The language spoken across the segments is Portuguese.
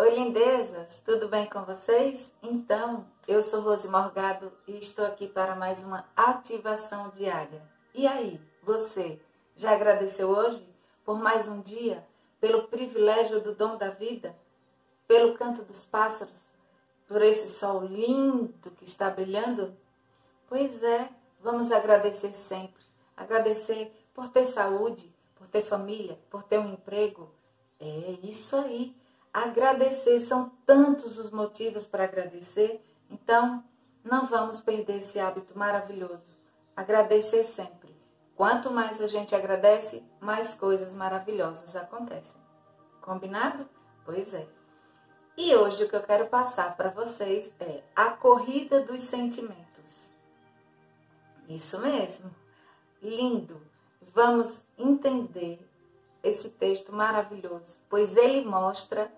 Oi, lindezas, tudo bem com vocês? Então, eu sou Rose Morgado e estou aqui para mais uma ativação diária. E aí, você já agradeceu hoje por mais um dia, pelo privilégio do dom da vida, pelo canto dos pássaros, por esse sol lindo que está brilhando? Pois é, vamos agradecer sempre. Agradecer por ter saúde, por ter família, por ter um emprego. É isso aí agradecer. São tantos os motivos para agradecer. Então, não vamos perder esse hábito maravilhoso. Agradecer sempre. Quanto mais a gente agradece, mais coisas maravilhosas acontecem. Combinado? Pois é. E hoje o que eu quero passar para vocês é a corrida dos sentimentos. Isso mesmo. Lindo. Vamos entender esse texto maravilhoso, pois ele mostra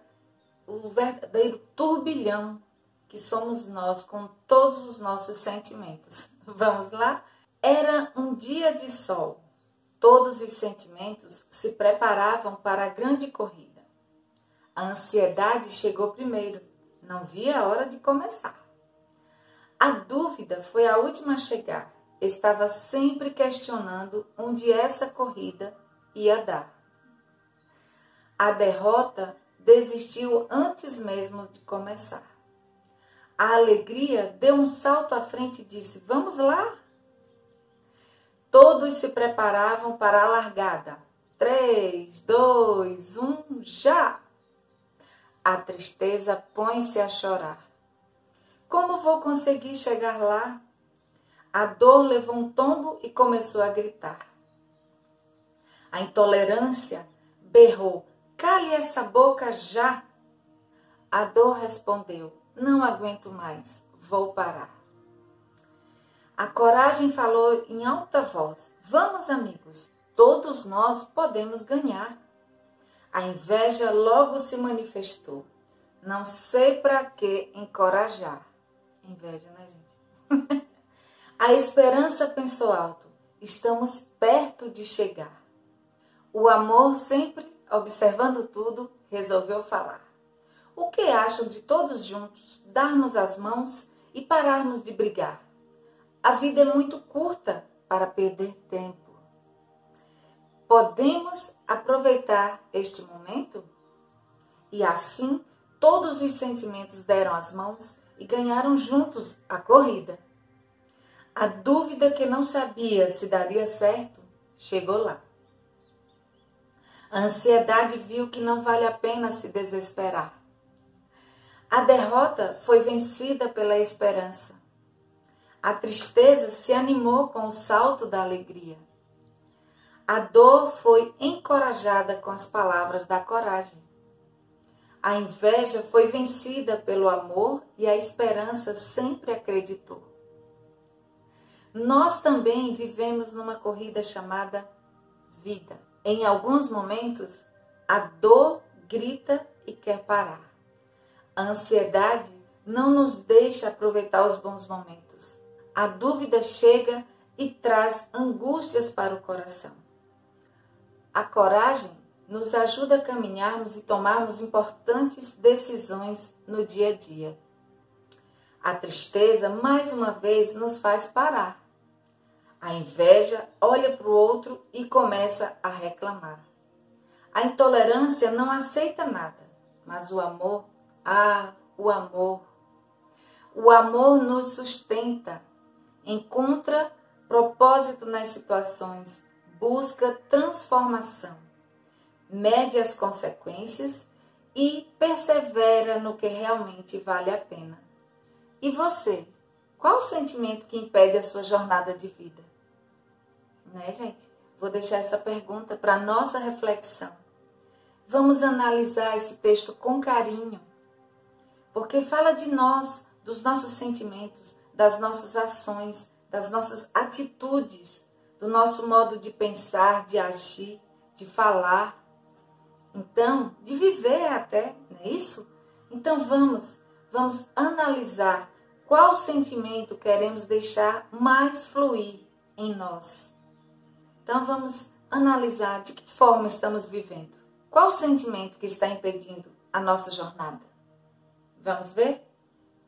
o verdadeiro turbilhão que somos nós com todos os nossos sentimentos. Vamos lá? Era um dia de sol. Todos os sentimentos se preparavam para a grande corrida. A ansiedade chegou primeiro, não via a hora de começar. A dúvida foi a última a chegar. Estava sempre questionando onde essa corrida ia dar. A derrota desistiu antes mesmo de começar. A alegria deu um salto à frente e disse: Vamos lá? Todos se preparavam para a largada. Três, dois, um, já! A tristeza põe-se a chorar. Como vou conseguir chegar lá? A dor levou um tombo e começou a gritar. A intolerância berrou: Cale essa boca já! A dor respondeu: Não aguento mais, vou parar. A coragem falou em alta voz: Vamos, amigos, todos nós podemos ganhar. A inveja logo se manifestou. Não sei para que encorajar. Inveja, né, gente? a esperança pensou alto. Estamos perto de chegar. O amor sempre observando tudo, resolveu falar. O que acham de todos juntos darmos as mãos e pararmos de brigar? A vida é muito curta para perder tempo. Podemos aproveitar este momento? E assim, todos os sentimentos deram as mãos e ganharam juntos a corrida. A dúvida que não sabia se daria certo chegou lá. A ansiedade viu que não vale a pena se desesperar. A derrota foi vencida pela esperança. A tristeza se animou com o salto da alegria. A dor foi encorajada com as palavras da coragem. A inveja foi vencida pelo amor e a esperança sempre acreditou. Nós também vivemos numa corrida chamada vida. Em alguns momentos, a dor grita e quer parar. A ansiedade não nos deixa aproveitar os bons momentos. A dúvida chega e traz angústias para o coração. A coragem nos ajuda a caminharmos e tomarmos importantes decisões no dia a dia. A tristeza, mais uma vez, nos faz parar a inveja olha para o outro e começa a reclamar. A intolerância não aceita nada, mas o amor, ah, o amor. O amor nos sustenta, encontra propósito nas situações, busca transformação, mede as consequências e persevera no que realmente vale a pena. E você? Qual o sentimento que impede a sua jornada de vida? Né, gente? Vou deixar essa pergunta para nossa reflexão. Vamos analisar esse texto com carinho, porque fala de nós, dos nossos sentimentos, das nossas ações, das nossas atitudes, do nosso modo de pensar, de agir, de falar. Então, de viver até, não é isso? Então vamos, vamos analisar qual sentimento queremos deixar mais fluir em nós. Então vamos analisar de que forma estamos vivendo. Qual o sentimento que está impedindo a nossa jornada? Vamos ver?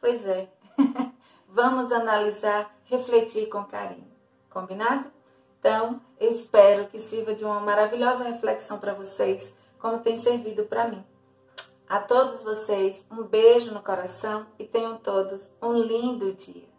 Pois é. Vamos analisar, refletir com carinho. Combinado? Então, eu espero que sirva de uma maravilhosa reflexão para vocês, como tem servido para mim. A todos vocês, um beijo no coração e tenham todos um lindo dia.